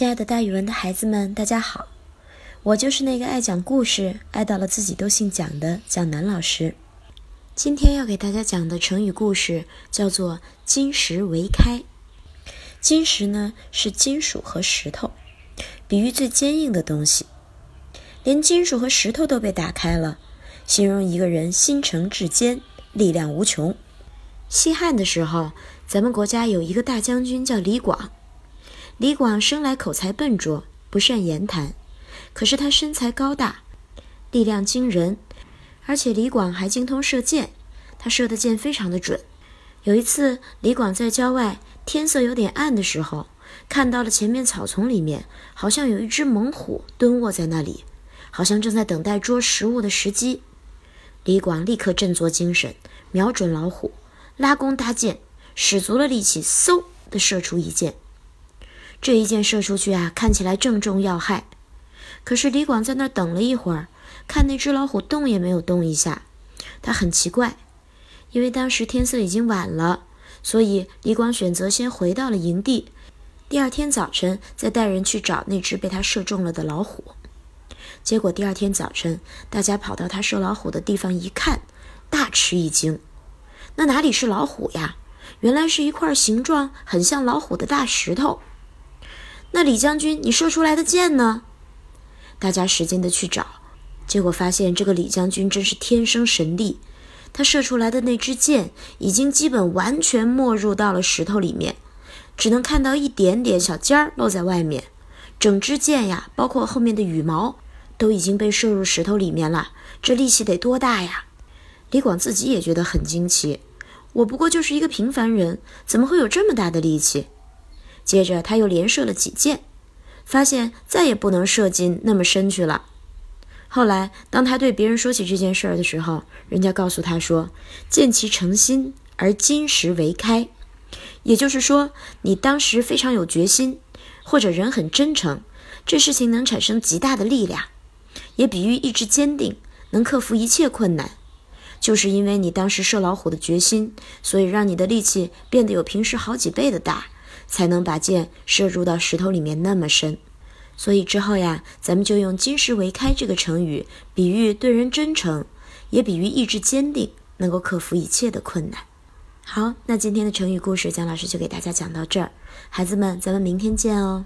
亲爱的，大语文的孩子们，大家好！我就是那个爱讲故事、爱到了自己都姓蒋的蒋楠老师。今天要给大家讲的成语故事叫做“金石为开”。金石呢是金属和石头，比喻最坚硬的东西。连金属和石头都被打开了，形容一个人心诚志坚，力量无穷。西汉的时候，咱们国家有一个大将军叫李广。李广生来口才笨拙，不善言谈，可是他身材高大，力量惊人，而且李广还精通射箭，他射的箭非常的准。有一次，李广在郊外，天色有点暗的时候，看到了前面草丛里面好像有一只猛虎蹲卧在那里，好像正在等待捉食物的时机。李广立刻振作精神，瞄准老虎，拉弓搭箭，使足了力气，嗖的射出一箭。这一箭射出去啊，看起来正中要害。可是李广在那儿等了一会儿，看那只老虎动也没有动一下。他很奇怪，因为当时天色已经晚了，所以李广选择先回到了营地。第二天早晨再带人去找那只被他射中了的老虎。结果第二天早晨，大家跑到他射老虎的地方一看，大吃一惊。那哪里是老虎呀？原来是一块形状很像老虎的大石头。那李将军，你射出来的箭呢？大家使劲的去找，结果发现这个李将军真是天生神力。他射出来的那支箭已经基本完全没入到了石头里面，只能看到一点点小尖儿露在外面。整支箭呀，包括后面的羽毛，都已经被射入石头里面了。这力气得多大呀？李广自己也觉得很惊奇。我不过就是一个平凡人，怎么会有这么大的力气？接着他又连射了几箭，发现再也不能射进那么深去了。后来，当他对别人说起这件事儿的时候，人家告诉他说：“见其诚心而金石为开。”也就是说，你当时非常有决心，或者人很真诚，这事情能产生极大的力量，也比喻意志坚定，能克服一切困难。就是因为你当时射老虎的决心，所以让你的力气变得有平时好几倍的大。才能把箭射入到石头里面那么深，所以之后呀，咱们就用“金石为开”这个成语，比喻对人真诚，也比喻意志坚定，能够克服一切的困难。好，那今天的成语故事，蒋老师就给大家讲到这儿，孩子们，咱们明天见哦。